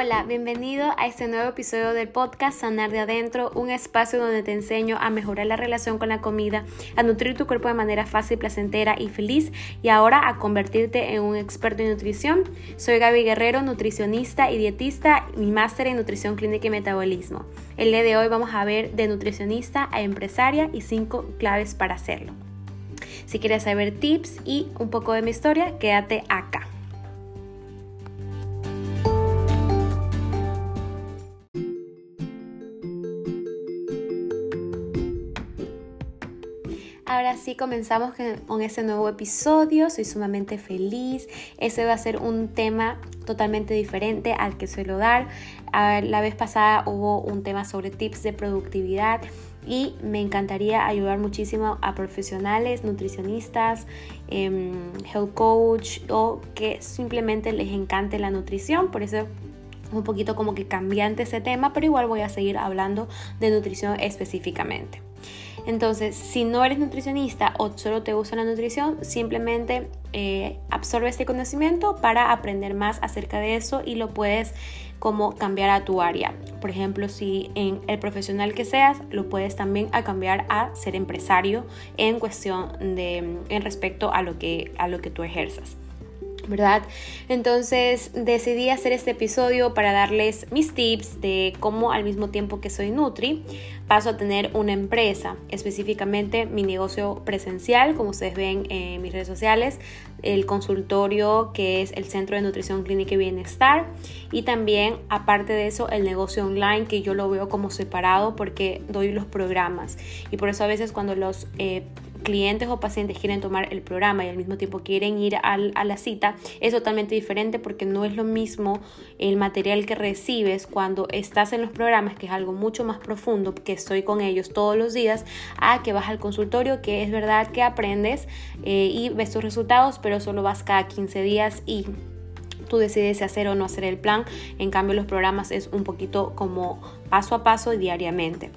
Hola, bienvenido a este nuevo episodio del podcast Sanar de Adentro, un espacio donde te enseño a mejorar la relación con la comida, a nutrir tu cuerpo de manera fácil, placentera y feliz y ahora a convertirte en un experto en nutrición. Soy Gaby Guerrero, nutricionista y dietista y máster en nutrición clínica y metabolismo. El día de hoy vamos a ver de nutricionista a empresaria y cinco claves para hacerlo. Si quieres saber tips y un poco de mi historia, quédate acá. Ahora sí comenzamos con este nuevo episodio, soy sumamente feliz. Ese va a ser un tema totalmente diferente al que suelo dar. La vez pasada hubo un tema sobre tips de productividad y me encantaría ayudar muchísimo a profesionales, nutricionistas, em, health coach o que simplemente les encante la nutrición. Por eso un poquito como que cambiante ese tema, pero igual voy a seguir hablando de nutrición específicamente. Entonces, si no eres nutricionista o solo te gusta la nutrición, simplemente eh, absorbe este conocimiento para aprender más acerca de eso y lo puedes como cambiar a tu área. Por ejemplo, si en el profesional que seas, lo puedes también a cambiar a ser empresario en cuestión de en respecto a lo que a lo que tú ejerzas. ¿Verdad? Entonces decidí hacer este episodio para darles mis tips de cómo al mismo tiempo que soy Nutri, paso a tener una empresa, específicamente mi negocio presencial, como ustedes ven en mis redes sociales, el consultorio que es el Centro de Nutrición Clínica y Bienestar y también aparte de eso el negocio online que yo lo veo como separado porque doy los programas y por eso a veces cuando los eh, clientes o pacientes quieren tomar el programa y al mismo tiempo quieren ir a la cita, es totalmente diferente porque no es lo mismo el material que recibes cuando estás en los programas, que es algo mucho más profundo, que estoy con ellos todos los días, a que vas al consultorio, que es verdad que aprendes eh, y ves tus resultados, pero solo vas cada 15 días y tú decides hacer o no hacer el plan. En cambio, los programas es un poquito como paso a paso y diariamente.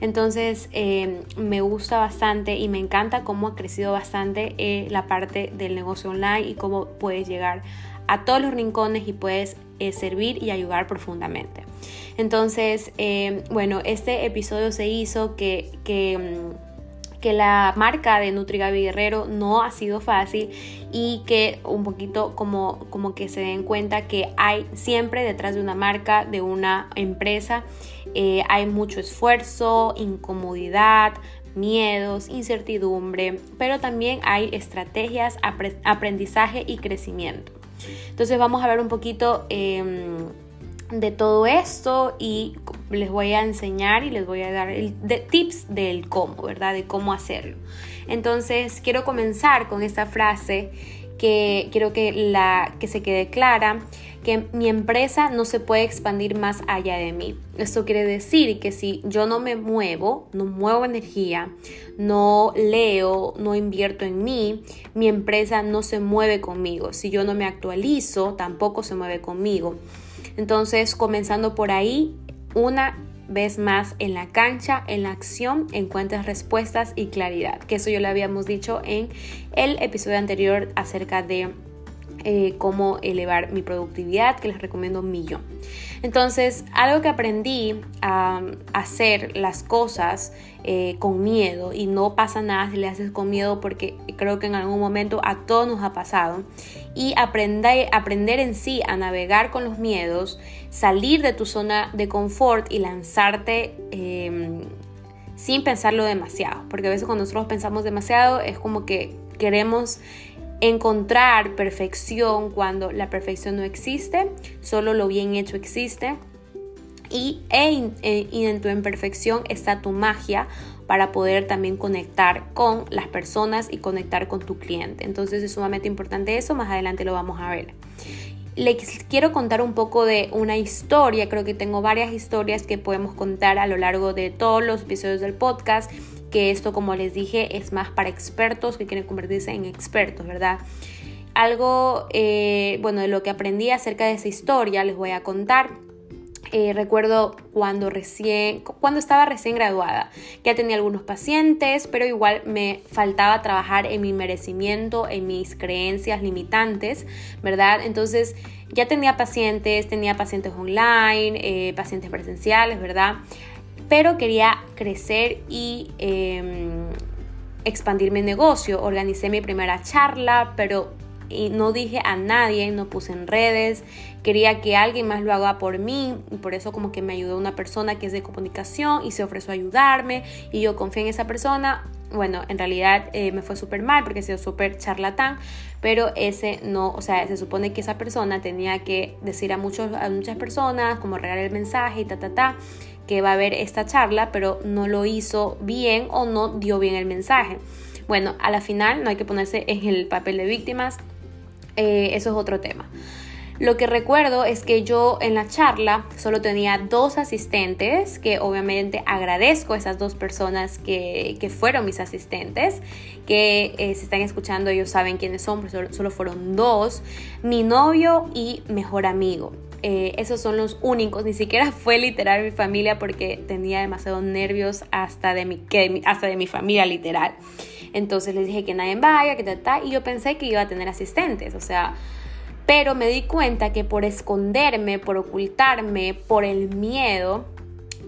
Entonces, eh, me gusta bastante y me encanta cómo ha crecido bastante eh, la parte del negocio online y cómo puedes llegar a todos los rincones y puedes eh, servir y ayudar profundamente. Entonces, bueno, este episodio se hizo que, mm, que la marca de Nutrigabi Guerrero no ha sido fácil y que un poquito como, como que se den cuenta que hay siempre detrás de una marca, de una empresa, eh, hay mucho esfuerzo, incomodidad, miedos, incertidumbre, pero también hay estrategias, aprendizaje y crecimiento. Entonces vamos a ver un poquito... Em, de todo esto y les voy a enseñar y les voy a dar el, tips del cómo, ¿verdad? De cómo hacerlo. Entonces, quiero comenzar con esta frase que quiero que, la, que se quede clara, que mi empresa no se puede expandir más allá de mí. Esto quiere decir que si yo no me muevo, no muevo energía, no leo, no invierto en mí, mi empresa no se mueve conmigo. Si yo no me actualizo, tampoco se mueve conmigo. Entonces, comenzando por ahí, una vez más en la cancha, en la acción, encuentras respuestas y claridad, que eso yo le habíamos dicho en el episodio anterior acerca de eh, cómo elevar mi productividad, que les recomiendo un millón. Entonces, algo que aprendí a hacer las cosas eh, con miedo y no pasa nada si le haces con miedo porque creo que en algún momento a todos nos ha pasado y aprender, aprender en sí a navegar con los miedos, salir de tu zona de confort y lanzarte em, sin pensarlo demasiado, porque a veces cuando nosotros pensamos demasiado es como que queremos encontrar perfección cuando la perfección no existe, solo lo bien hecho existe. Y en, en, tu imperfección está tu magia para poder también conectar con las personas y conectar con tu cliente. Entonces es sumamente importante eso, más adelante lo vamos a ver. Les quiero contar un poco de una historia, creo que tengo varias historias que podemos contar a lo largo de todos los episodios del podcast que esto, como les dije, es más para expertos que quieren convertirse en expertos, ¿verdad? Algo, eh, bueno, de lo que aprendí acerca de esa historia les voy a contar. Eh, recuerdo cuando recién, cuando estaba recién graduada, ya tenía algunos pacientes, pero igual me faltaba trabajar en mi merecimiento, en mis creencias limitantes, ¿verdad? Entonces ya tenía pacientes, tenía pacientes online, eh, pacientes presenciales, ¿verdad? Pero quería crecer y em, expandir mi negocio. Organicé mi primera charla, pero no dije a nadie, no puse en redes, quería que alguien más lo haga por mí y por eso como que me ayudó una persona que es de comunicación y se ofreció a ayudarme y yo confié en esa persona. Bueno, en realidad eh, me fue súper mal porque he sido súper charlatán, pero ese no, o sea, se supone que esa persona tenía que decir a, muchos, a muchas personas, como regalar el mensaje y ta, ta, ta, que va a haber esta charla, pero no lo hizo bien o no dio bien el mensaje. Bueno, a la final no hay que ponerse en el papel de víctimas, eh, eso es otro tema. Lo que recuerdo es que yo en la charla solo tenía dos asistentes, que obviamente agradezco a esas dos personas que, fueron mis asistentes, que eh, se están escuchando, ellos saben quiénes son, pero solo, fueron dos, mi novio y mejor amigo. Eh, esos son los únicos, ni siquiera fue literal mi familia porque tenía demasiados nervios hasta de mi, hasta de mi familia literal. Entonces les dije que nadie vaya, que tal, y yo pensé que iba a tener asistentes, o sea, pero me di cuenta que por esconderme, por ocultarme, por el miedo,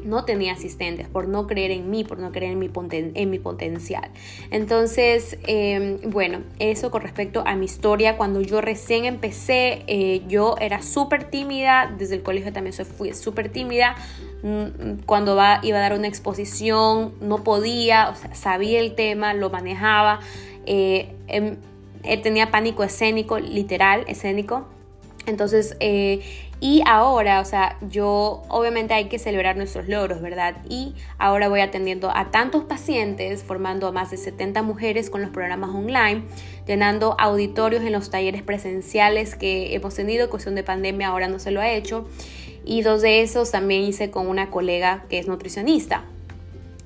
no tenía asistentes, por no creer en mí, por no creer en mi, en mi potencial. Entonces, em, bueno, eso con respecto a mi historia, cuando yo recién empecé, eh, yo era súper tímida, desde el colegio también fui súper tímida, mm, cuando iba a dar una exposición, no podía, sabía el tema, lo manejaba, eh, eh, tenía pánico escénico, literal, escénico. Entonces, y ahora, o sea, yo obviamente hay que celebrar nuestros logros, ¿verdad? Y ahora voy atendiendo a tantos pacientes, formando a más de 70 mujeres con los programas online, llenando auditorios en los talleres presenciales que hemos tenido, cuestión de pandemia ahora no se lo ha hecho. Y dos de esos también hice con una colega que es nutricionista.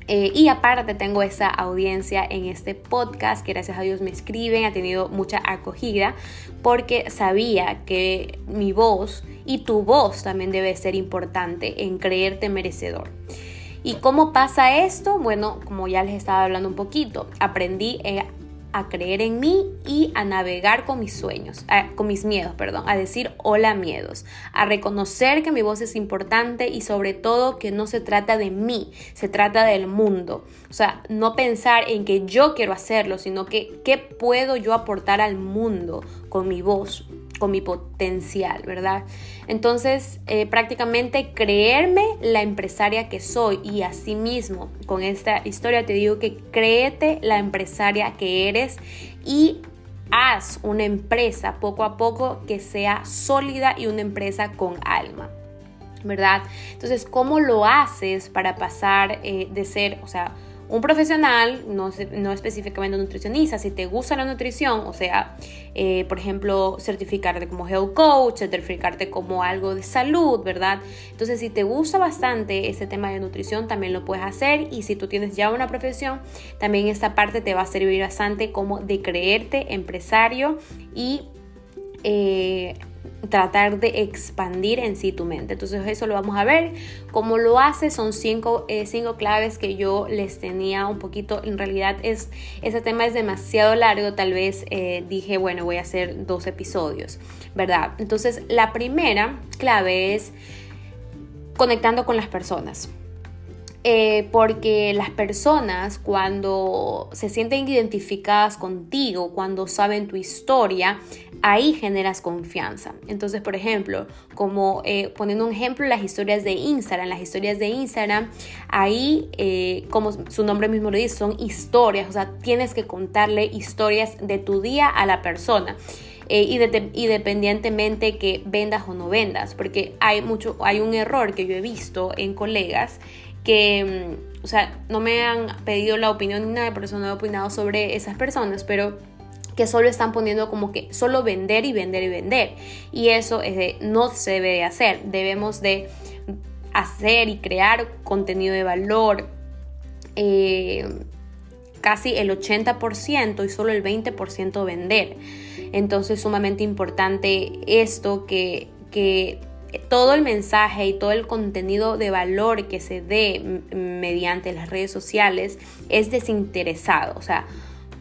Eh, y aparte tengo esa audiencia en este podcast que gracias a Dios me escriben, ha tenido mucha acogida porque sabía que mi voz y tu voz también debe ser importante en creerte merecedor. ¿Y cómo pasa esto? Bueno, como ya les estaba hablando un poquito, aprendí eh, a creer en mí y a navegar con mis sueños, con mis miedos, perdón, a decir hola miedos, a reconocer que mi voz es importante y sobre todo que no se trata de mí, se trata del mundo. O sea, no pensar en que yo quiero hacerlo, sino que qué puedo yo aportar al mundo con mi voz, con mi potencial, ¿verdad? Entonces, eh, prácticamente creerme la empresaria que soy y asimismo, con esta historia te digo que créete la empresaria que eres y haz una empresa poco a poco que sea sólida y una empresa con alma. ¿Verdad? Entonces, ¿cómo lo haces para pasar eh, de ser, o sea, un profesional, no, no específicamente nutricionista, si te gusta la nutrición, o sea, eh, por ejemplo, certificarte como health coach, certificarte como algo de salud, ¿verdad? Entonces, si te gusta bastante ese tema de nutrición, también lo puedes hacer y si tú tienes ya una profesión, también esta parte te va a servir bastante como de creerte empresario y... Eh, tratar de expandir en sí tu mente. Entonces eso lo vamos a ver. Cómo lo hace son cinco, eh, cinco claves que yo les tenía un poquito. En realidad es, ese tema es demasiado largo. Tal vez eh, dije, bueno, voy a hacer dos episodios, ¿verdad? Entonces la primera clave es conectando con las personas. Eh, porque las personas cuando se sienten identificadas contigo, cuando saben tu historia, ahí generas confianza. Entonces, por ejemplo, como eh, poniendo un ejemplo, las historias de Instagram, las historias de Instagram, ahí, eh, como su nombre mismo lo dice, son historias, o sea, tienes que contarle historias de tu día a la persona. y, independientemente que vendas o no vendas, porque hay mucho, hay un error que yo he visto en colegas que, mm, o sea, no me han pedido la opinión ni nada, por eso no he opinado sobre esas personas, pero que solo están poniendo como que solo vender y vender y vender. Y eso no se debe de hacer. Debemos de hacer y crear contenido de valor. Eh, casi el 80% y solo el 20% vender. Entonces sumamente importante esto que, que todo el mensaje y todo el contenido de valor que se dé mediante las redes sociales es desinteresado. O sea,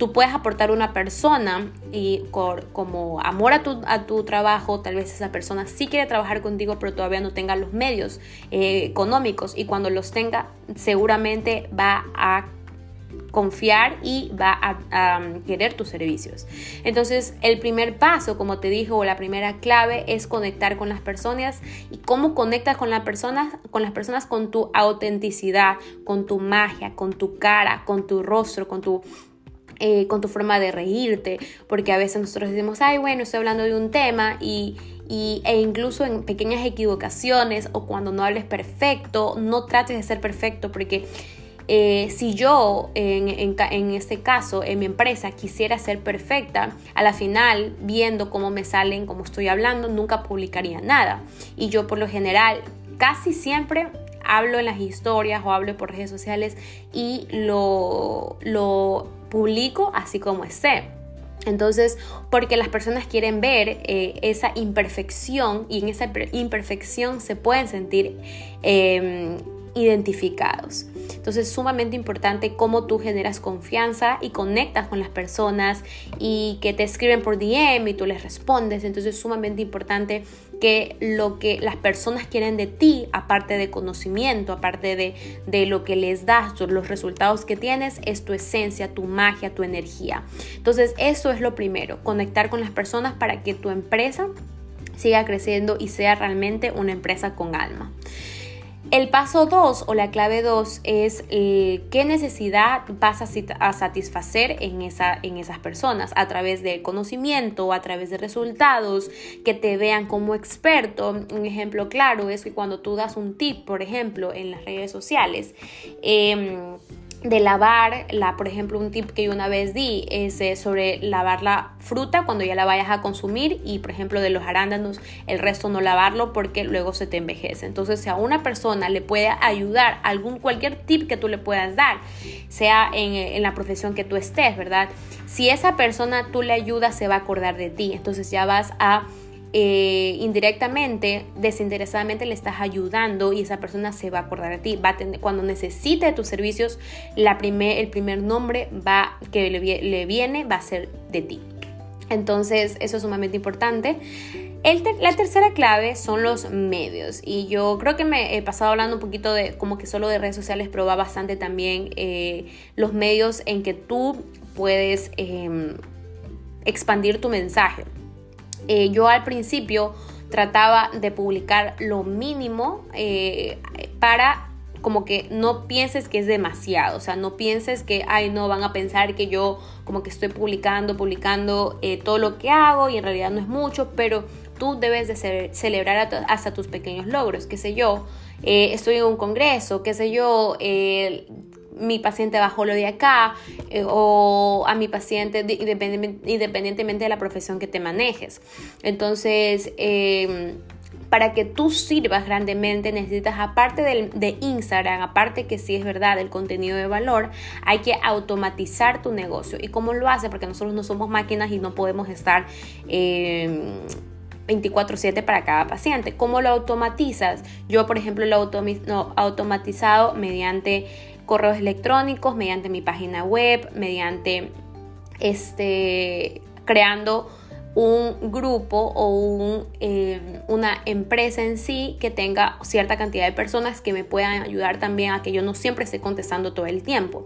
tú puedes aportar a una persona y como amor a tu, a tu, trabajo, tal vez esa persona sí quiere trabajar contigo, pero todavía no tenga los medios eh, económicos. Y cuando los tenga seguramente va a confiar y va a, querer tus servicios. Entonces, el primer paso, como te dijo, o la primera clave es conectar con las personas. Y cómo conectas con las personas, con las personas con tu autenticidad, con tu magia, con tu cara, con tu rostro, con tu eh, con tu forma de reírte, porque a veces nosotros decimos, ay, bueno, estoy hablando de un tema y, e incluso en pequeñas equivocaciones o cuando no hables perfecto, no trates de ser perfecto porque eh, si yo en, en, este caso en mi empresa quisiera ser perfecta, a la final viendo cómo me salen, cómo estoy hablando, nunca publicaría nada. Y yo por lo general casi siempre hablo en las historias o hablo por redes sociales y lo, lo publico así como esté. Entonces, porque las personas quieren ver eh, esa imperfección y en esa imperfección se pueden sentir em, identificados. Entonces es sumamente importante cómo tú generas confianza y conectas con las personas y que te escriben por DM y tú les respondes. Entonces es sumamente importante que lo que las personas quieren de ti, aparte de conocimiento, aparte de, de lo que les das, los resultados que tienes, es tu esencia, tu magia, tu energía. Entonces eso es lo primero, conectar con las personas para que tu empresa siga creciendo y sea realmente una empresa con alma. El paso 2 o la clave 2 es eh, qué necesidad vas a, satisfacer en, esa, en esas personas a través del conocimiento, a través de resultados, que te vean como experto. Un ejemplo claro es que cuando tú das un tip, por ejemplo, en las redes sociales, em, de lavar, la, por ejemplo, un tip que yo una vez di es eh, sobre lavar la fruta cuando ya la vayas a consumir y, por ejemplo, de los arándanos, el resto no lavarlo porque luego se te envejece. Entonces, si a una persona le puede ayudar algún cualquier tip que tú le puedas dar, sea en, en la profesión que tú estés, ¿verdad? Si esa persona tú le ayudas, se va a acordar de ti. Entonces ya vas a eh, indirectamente, desinteresadamente le estás ayudando y esa persona se va a acordar de ti. Va a tener, cuando necesite tus servicios, la primer, el primer nombre va, que le, viene va a ser de ti. Entonces, eso es sumamente importante. la tercera clave son los medios y yo creo que me he pasado hablando un poquito de como que solo de redes sociales, pero bastante también eh, los medios en que tú puedes em, expandir tu mensaje. Eh, yo al principio trataba de publicar lo mínimo eh, para como que no pienses que es demasiado, o sea, no pienses que, ay, no, van a pensar que yo como que estoy publicando, publicando eh, todo lo que hago y en realidad no es mucho, pero tú debes de celebrar hasta tus pequeños logros, qué sé yo, estoy en un congreso, qué sé yo, mi paciente bajó lo de acá eh, o a mi paciente independientemente de la profesión que te manejes. Entonces, em, para que tú sirvas grandemente necesitas, aparte de, Instagram, aparte que sí es verdad el contenido de valor, hay que automatizar tu negocio. ¿Y cómo lo hace? Porque nosotros no somos máquinas y no podemos estar... 24/7 em, para cada paciente. ¿Cómo lo automatizas? Yo, por ejemplo, lo he automatizado mediante correos electrónicos, mediante mi página web, mediante este, creando un grupo o un, eh, una empresa en sí que tenga cierta cantidad de personas que me puedan ayudar también a que yo no siempre esté contestando todo el tiempo.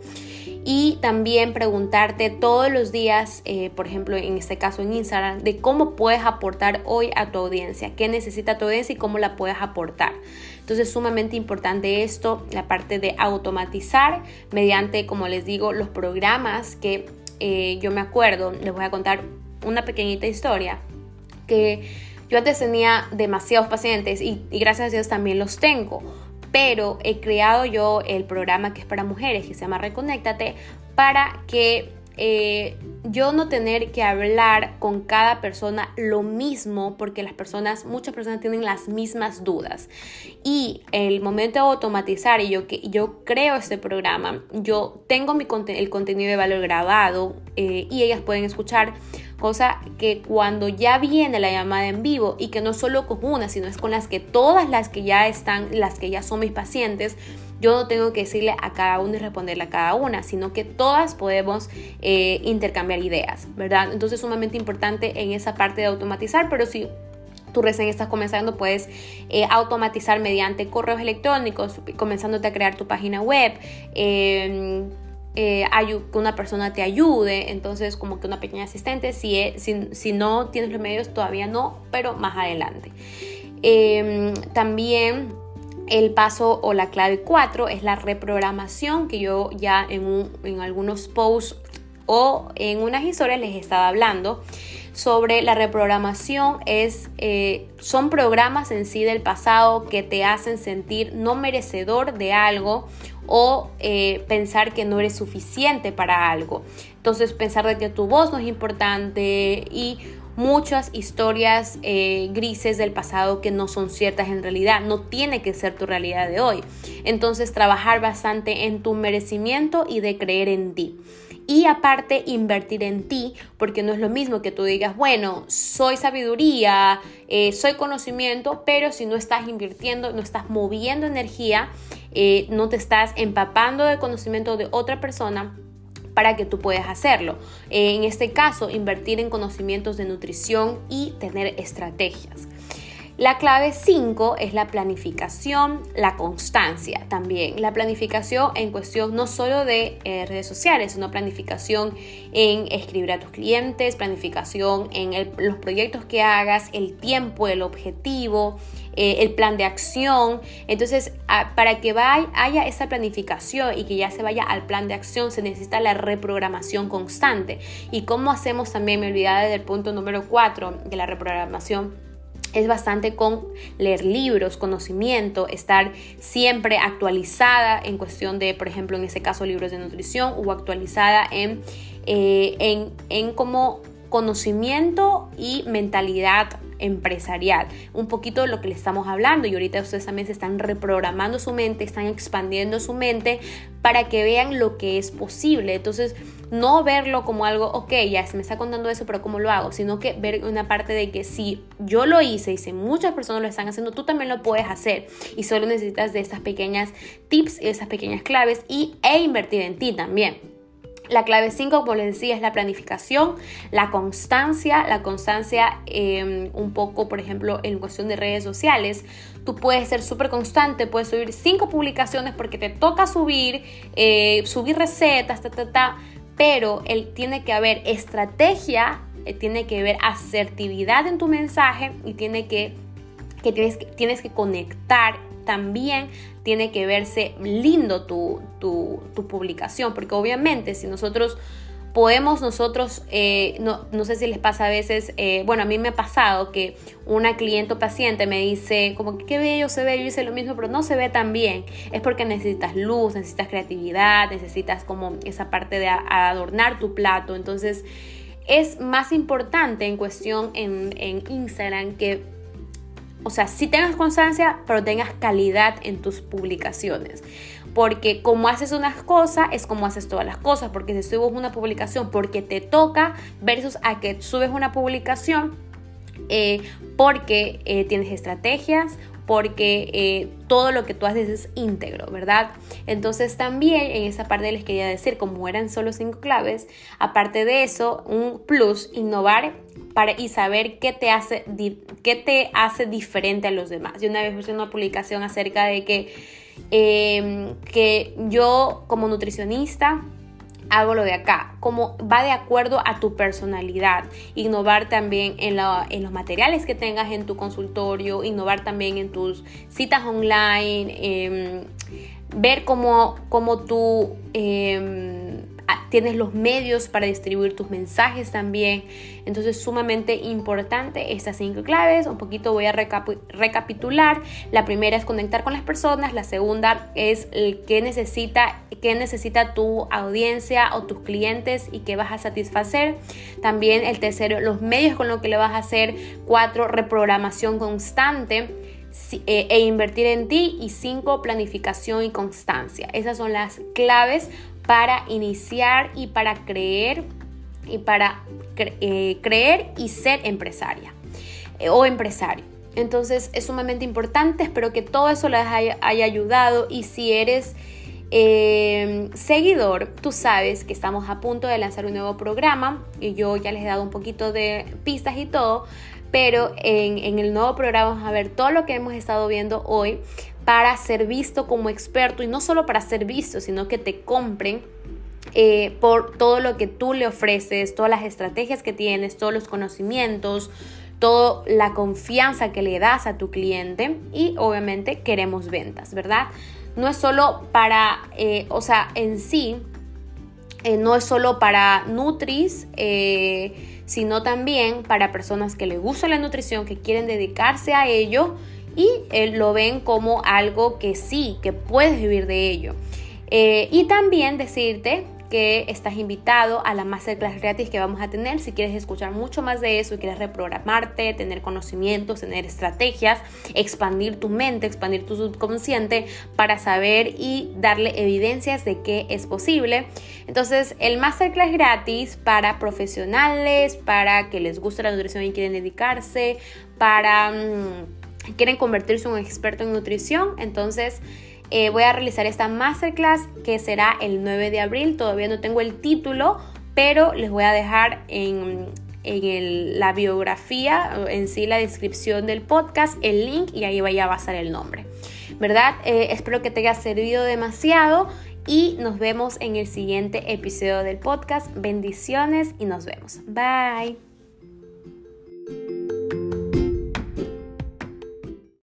Y también preguntarte todos los días, eh, por ejemplo, en este caso en Instagram, de cómo puedes aportar hoy a tu audiencia, qué necesita tu audiencia y cómo la puedes aportar. Entonces, sumamente importante esto, la parte de automatizar mediante, como les digo, los programas que eh, yo me acuerdo, les voy a contar una pequeñita historia, que yo antes tenía demasiados pacientes y, y gracias a Dios también los tengo pero he creado yo el programa que es para mujeres, que se llama Reconéctate, para que eh, yo no tener que hablar con cada persona lo mismo porque las personas, muchas personas tienen las mismas dudas. Y el momento de automatizar y yo, yo creo este programa, yo tengo mi, el contenido de valor grabado eh, y ellas pueden escuchar Cosa que cuando ya viene la llamada en vivo y que no solo con una, sino es con las que todas las que ya están, las que ya son mis pacientes, yo no tengo que decirle a cada uno y responderle a cada una, sino que todas podemos eh, intercambiar ideas, ¿verdad? Entonces es sumamente importante en esa parte de automatizar, pero si tú recién estás comenzando, puedes eh, automatizar mediante correos electrónicos, comenzándote a crear tu página web. Em, eh, que una persona te ayude, entonces como que una pequeña asistente, si, si, si no tienes los medios todavía no, pero más adelante. Em, también el paso o la clave 4 es la reprogramación que yo ya en, algunos posts o en unas historias les estaba hablando sobre la reprogramación es eh, son programas en sí del pasado que te hacen sentir no merecedor de algo o eh, pensar que no eres suficiente para algo. Entonces pensar de que tu voz no es importante y muchas historias eh, grises del pasado que no son ciertas en realidad, no tiene que ser tu realidad de hoy. Entonces trabajar bastante en tu merecimiento y de creer en ti. Y aparte invertir en ti, porque no es lo mismo que tú digas, bueno, soy sabiduría, eh, soy conocimiento, pero si no estás invirtiendo, no estás moviendo energía, eh, no te estás empapando de conocimiento de otra persona, para que tú puedas hacerlo. En este caso, invertir en conocimientos de nutrición y tener estrategias. La clave 5 es la planificación, la constancia también. La planificación en cuestión no solo de eh, redes sociales, sino planificación en escribir a tus clientes, planificación en los proyectos que hagas, el tiempo, el objetivo, eh, el plan de acción. Entonces, para que vaya, haya esa planificación y que ya se vaya al plan de acción, se necesita la reprogramación constante. ¿Y cómo hacemos también? Me olvidaba del punto número 4 de la reprogramación es bastante con leer libros, conocimiento, estar siempre actualizada en cuestión de, por ejemplo, en ese caso, libros de nutrición o actualizada en, eh, en, en como conocimiento y mentalidad empresarial. Un poquito de lo que le estamos hablando y ahorita ustedes también se están reprogramando su mente, están expandiendo su mente para que vean lo que es posible. Entonces, no verlo como algo, ok, ya se me está contando eso, pero ¿cómo lo hago? Sino que ver una parte de que si yo lo hice y si muchas personas lo están haciendo, tú también lo puedes hacer. Y solo necesitas de estas pequeñas tips y esas pequeñas claves y, e invertir en ti también. La clave 5, como les decía, es la planificación, la constancia, la constancia em, un poco, por ejemplo, en cuestión de redes sociales. Tú puedes ser súper constante, puedes subir 5 publicaciones porque te toca subir, eh, subir recetas, ta, ta, ta, pero él, tiene que haber estrategia, eh, tiene que haber asertividad en tu mensaje y tiene que, que tienes, tienes que conectar también tiene que verse lindo tu, publicación, porque obviamente si nosotros podemos nosotros, eh, no, no, sé si les pasa a veces, eh, bueno, a mí me ha pasado que una cliente o paciente me dice como que qué bello se ve, yo hice lo mismo, pero no se ve tan bien. Es porque necesitas luz, necesitas creatividad, necesitas como esa parte de adornar tu plato. Entonces es más importante en cuestión en, en Instagram que o sea, si tengas constancia, pero tengas calidad en tus publicaciones. Porque como haces unas cosas, es como haces todas las cosas. Porque si subes una publicación porque te toca versus a que subes una publicación eh, porque eh, tienes estrategias porque eh, todo lo que tú haces es íntegro, ¿verdad? Entonces también en esa parte les quería decir, como eran solo cinco claves, aparte de eso, un plus, innovar y saber qué te, hace, qué te hace diferente a los demás. Yo una vez puse una publicación acerca de que, em, que yo como nutricionista, hago lo de acá, como va de acuerdo a tu personalidad. Innovar también en, los materiales que tengas en tu consultorio, innovar también en tus citas online, em, ver cómo, cómo tú... Em, tienes los medios para distribuir tus mensajes también. Entonces, sumamente importante estas cinco claves. Un poquito voy a recapitular. La primera es conectar con las personas. La segunda es el que necesita, qué necesita tu audiencia o tus clientes y qué vas a satisfacer. También el tercero, los medios con los que le vas a hacer. Cuatro, reprogramación constante eh, e invertir en ti y cinco planificación y constancia. Esas son las claves para iniciar y para creer y para eh, creer y ser empresaria eh, o empresario. Entonces es sumamente importante, espero que todo eso les haya, ayudado y si eres em, seguidor, tú sabes que estamos a punto de lanzar un nuevo programa y yo ya les he dado un poquito de pistas y todo, pero en, en el nuevo programa vamos a ver todo lo que hemos estado viendo hoy para ser visto como experto y no solo para ser visto, sino que te compren eh, por todo lo que tú le ofreces, todas las estrategias que tienes, todos los conocimientos, toda la confianza que le das a tu cliente y obviamente queremos ventas, ¿verdad? No es solo para, eh, o sea, en sí, eh, no es solo para Nutris, eh, sino también para personas que les gusta la nutrición, que quieren dedicarse a ello y lo ven como algo que sí, que puedes vivir de ello. y también decirte que estás invitado a la masterclass gratis que vamos a tener. Si quieres escuchar mucho más de eso y quieres reprogramarte, tener conocimientos, tener estrategias, expandir tu mente, expandir tu subconsciente para saber y darle evidencias de que es posible. Entonces, el masterclass gratis para profesionales, para que les guste la nutrición y quieren dedicarse, para... Mm, quieren convertirse en un experto en nutrición, entonces eh, voy a realizar esta masterclass que será el 9 de abril. Todavía no tengo el título, pero les voy a dejar en, la biografía, en sí la descripción del podcast, el link y ahí vaya a basar el nombre. ¿Verdad? Eh, espero que te haya servido demasiado y nos vemos en el siguiente episodio del podcast. Bendiciones y nos vemos. Bye.